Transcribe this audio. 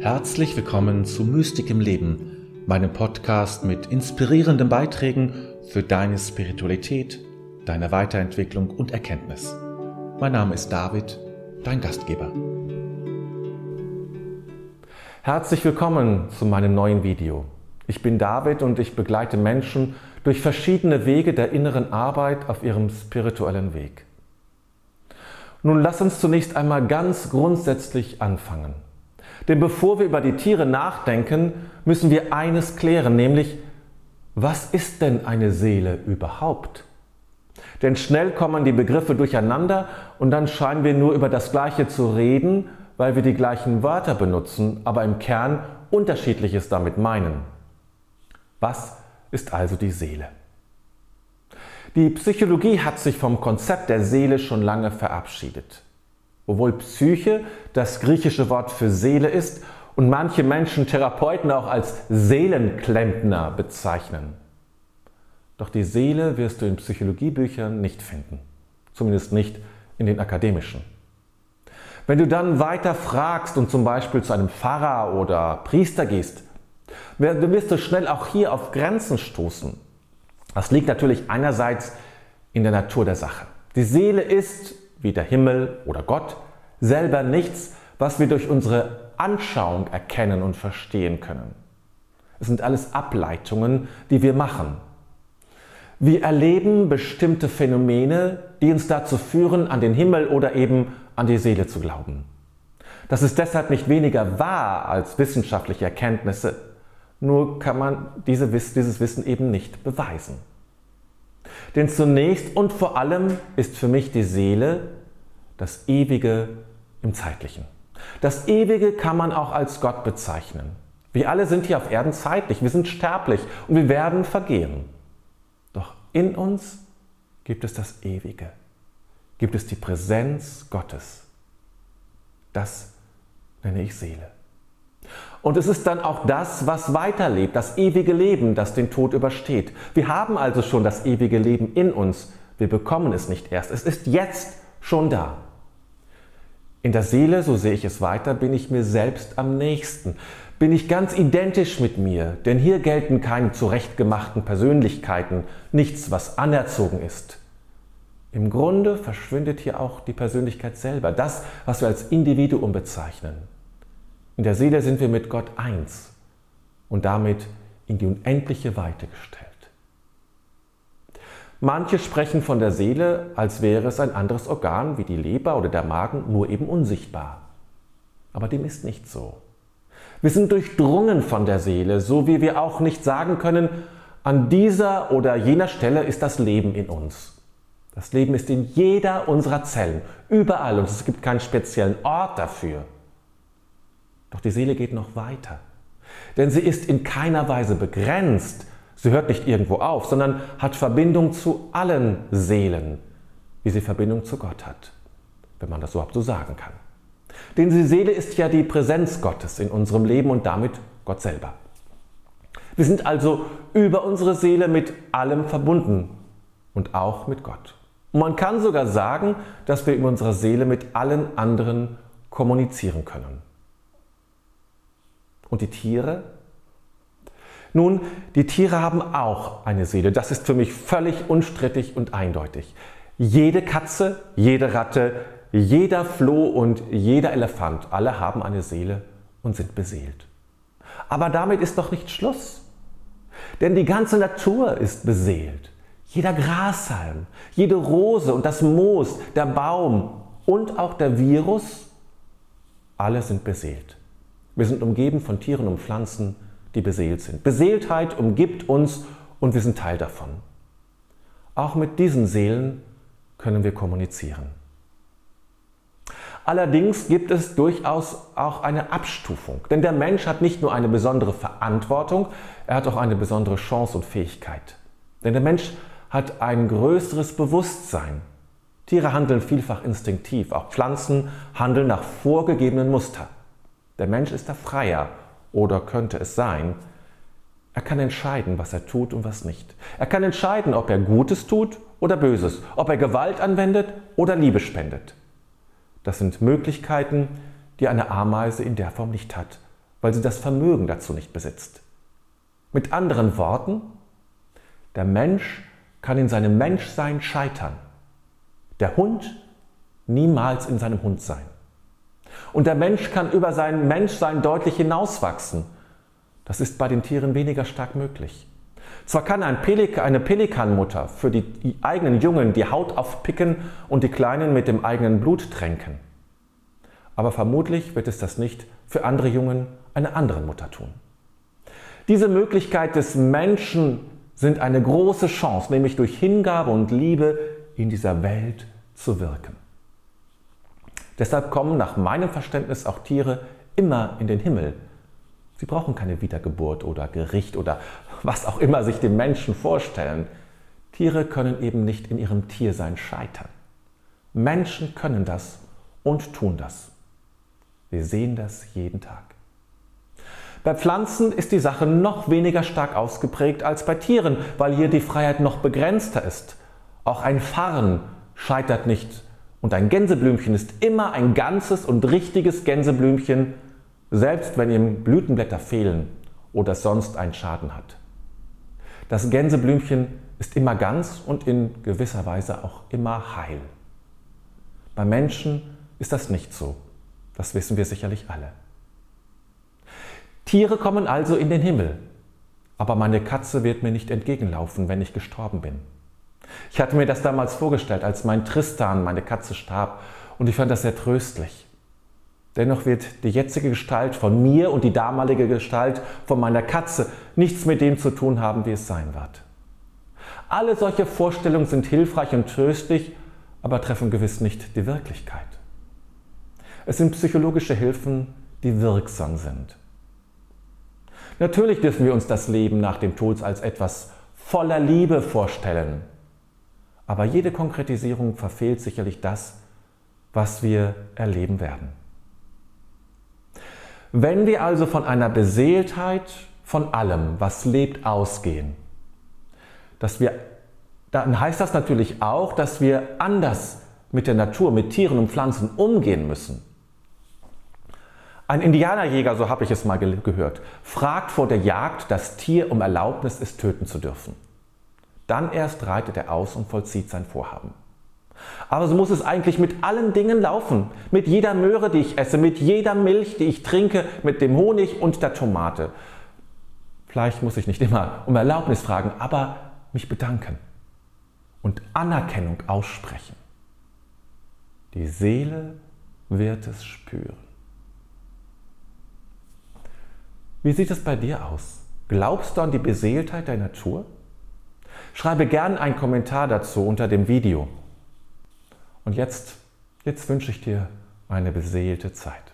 Herzlich willkommen zu Mystik im Leben, meinem Podcast mit inspirierenden Beiträgen für deine Spiritualität, deine Weiterentwicklung und Erkenntnis. Mein Name ist David, dein Gastgeber. Herzlich willkommen zu meinem neuen Video. Ich bin David und ich begleite Menschen durch verschiedene Wege der inneren Arbeit auf ihrem spirituellen Weg. Nun lass uns zunächst einmal ganz grundsätzlich anfangen. Denn bevor wir über die Tiere nachdenken, müssen wir eines klären, nämlich, was ist denn eine Seele überhaupt? Denn schnell kommen die Begriffe durcheinander und dann scheinen wir nur über das Gleiche zu reden, weil wir die gleichen Wörter benutzen, aber im Kern unterschiedliches damit meinen. Was ist also die Seele? Die Psychologie hat sich vom Konzept der Seele schon lange verabschiedet. Obwohl Psyche das griechische Wort für Seele ist und manche Menschen Therapeuten auch als Seelenklempner bezeichnen. Doch die Seele wirst du in Psychologiebüchern nicht finden, zumindest nicht in den akademischen. Wenn du dann weiter fragst und zum Beispiel zu einem Pfarrer oder Priester gehst, Du wirst du schnell auch hier auf Grenzen stoßen. Das liegt natürlich einerseits in der Natur der Sache. Die Seele ist, wie der Himmel oder Gott, selber nichts, was wir durch unsere Anschauung erkennen und verstehen können. Es sind alles Ableitungen, die wir machen. Wir erleben bestimmte Phänomene, die uns dazu führen, an den Himmel oder eben an die Seele zu glauben. Das ist deshalb nicht weniger wahr als wissenschaftliche Erkenntnisse. Nur kann man diese, dieses Wissen eben nicht beweisen. Denn zunächst und vor allem ist für mich die Seele das Ewige im Zeitlichen. Das Ewige kann man auch als Gott bezeichnen. Wir alle sind hier auf Erden zeitlich, wir sind sterblich und wir werden vergehen. Doch in uns gibt es das Ewige, gibt es die Präsenz Gottes. Das nenne ich Seele. Und es ist dann auch das, was weiterlebt, das ewige Leben, das den Tod übersteht. Wir haben also schon das ewige Leben in uns. Wir bekommen es nicht erst. Es ist jetzt schon da. In der Seele, so sehe ich es weiter, bin ich mir selbst am nächsten. Bin ich ganz identisch mit mir, denn hier gelten keine zurechtgemachten Persönlichkeiten, nichts, was anerzogen ist. Im Grunde verschwindet hier auch die Persönlichkeit selber, das, was wir als Individuum bezeichnen. In der Seele sind wir mit Gott eins und damit in die unendliche Weite gestellt. Manche sprechen von der Seele, als wäre es ein anderes Organ wie die Leber oder der Magen, nur eben unsichtbar. Aber dem ist nicht so. Wir sind durchdrungen von der Seele, so wie wir auch nicht sagen können, an dieser oder jener Stelle ist das Leben in uns. Das Leben ist in jeder unserer Zellen, überall und es gibt keinen speziellen Ort dafür. Doch die Seele geht noch weiter. Denn sie ist in keiner Weise begrenzt. Sie hört nicht irgendwo auf, sondern hat Verbindung zu allen Seelen, wie sie Verbindung zu Gott hat, wenn man das überhaupt so sagen kann. Denn die Seele ist ja die Präsenz Gottes in unserem Leben und damit Gott selber. Wir sind also über unsere Seele mit allem verbunden und auch mit Gott. Und man kann sogar sagen, dass wir in unserer Seele mit allen anderen kommunizieren können. Und die Tiere? Nun, die Tiere haben auch eine Seele. Das ist für mich völlig unstrittig und eindeutig. Jede Katze, jede Ratte, jeder Floh und jeder Elefant, alle haben eine Seele und sind beseelt. Aber damit ist doch nicht Schluss. Denn die ganze Natur ist beseelt. Jeder Grashalm, jede Rose und das Moos, der Baum und auch der Virus, alle sind beseelt. Wir sind umgeben von Tieren und Pflanzen, die beseelt sind. Beseeltheit umgibt uns und wir sind Teil davon. Auch mit diesen Seelen können wir kommunizieren. Allerdings gibt es durchaus auch eine Abstufung, denn der Mensch hat nicht nur eine besondere Verantwortung, er hat auch eine besondere Chance und Fähigkeit. Denn der Mensch hat ein größeres Bewusstsein. Tiere handeln vielfach instinktiv, auch Pflanzen handeln nach vorgegebenen Mustern. Der Mensch ist da freier oder könnte es sein. Er kann entscheiden, was er tut und was nicht. Er kann entscheiden, ob er Gutes tut oder Böses, ob er Gewalt anwendet oder Liebe spendet. Das sind Möglichkeiten, die eine Ameise in der Form nicht hat, weil sie das Vermögen dazu nicht besitzt. Mit anderen Worten, der Mensch kann in seinem Menschsein scheitern. Der Hund niemals in seinem Hund sein. Und der Mensch kann über sein Menschsein deutlich hinauswachsen. Das ist bei den Tieren weniger stark möglich. Zwar kann ein Pelik eine Pelikanmutter für die eigenen Jungen die Haut aufpicken und die Kleinen mit dem eigenen Blut tränken. Aber vermutlich wird es das nicht für andere Jungen einer anderen Mutter tun. Diese Möglichkeit des Menschen sind eine große Chance, nämlich durch Hingabe und Liebe in dieser Welt zu wirken. Deshalb kommen nach meinem Verständnis auch Tiere immer in den Himmel. Sie brauchen keine Wiedergeburt oder Gericht oder was auch immer sich die Menschen vorstellen. Tiere können eben nicht in ihrem Tiersein scheitern. Menschen können das und tun das. Wir sehen das jeden Tag. Bei Pflanzen ist die Sache noch weniger stark ausgeprägt als bei Tieren, weil hier die Freiheit noch begrenzter ist. Auch ein Farn scheitert nicht und ein Gänseblümchen ist immer ein ganzes und richtiges Gänseblümchen, selbst wenn ihm Blütenblätter fehlen oder es sonst einen Schaden hat. Das Gänseblümchen ist immer ganz und in gewisser Weise auch immer heil. Bei Menschen ist das nicht so. Das wissen wir sicherlich alle. Tiere kommen also in den Himmel, aber meine Katze wird mir nicht entgegenlaufen, wenn ich gestorben bin. Ich hatte mir das damals vorgestellt, als mein Tristan, meine Katze, starb, und ich fand das sehr tröstlich. Dennoch wird die jetzige Gestalt von mir und die damalige Gestalt von meiner Katze nichts mit dem zu tun haben, wie es sein wird. Alle solche Vorstellungen sind hilfreich und tröstlich, aber treffen gewiss nicht die Wirklichkeit. Es sind psychologische Hilfen, die wirksam sind. Natürlich dürfen wir uns das Leben nach dem Tod als etwas voller Liebe vorstellen. Aber jede Konkretisierung verfehlt sicherlich das, was wir erleben werden. Wenn wir also von einer Beseeltheit von allem, was lebt, ausgehen, dass wir, dann heißt das natürlich auch, dass wir anders mit der Natur, mit Tieren und Pflanzen umgehen müssen. Ein Indianerjäger, so habe ich es mal gehört, fragt vor der Jagd das Tier um Erlaubnis, es töten zu dürfen. Dann erst reitet er aus und vollzieht sein Vorhaben. Aber so muss es eigentlich mit allen Dingen laufen. Mit jeder Möhre, die ich esse, mit jeder Milch, die ich trinke, mit dem Honig und der Tomate. Vielleicht muss ich nicht immer um Erlaubnis fragen, aber mich bedanken und Anerkennung aussprechen. Die Seele wird es spüren. Wie sieht es bei dir aus? Glaubst du an die Beseeltheit der Natur? Schreibe gern einen Kommentar dazu unter dem Video. Und jetzt, jetzt wünsche ich dir eine beseelte Zeit.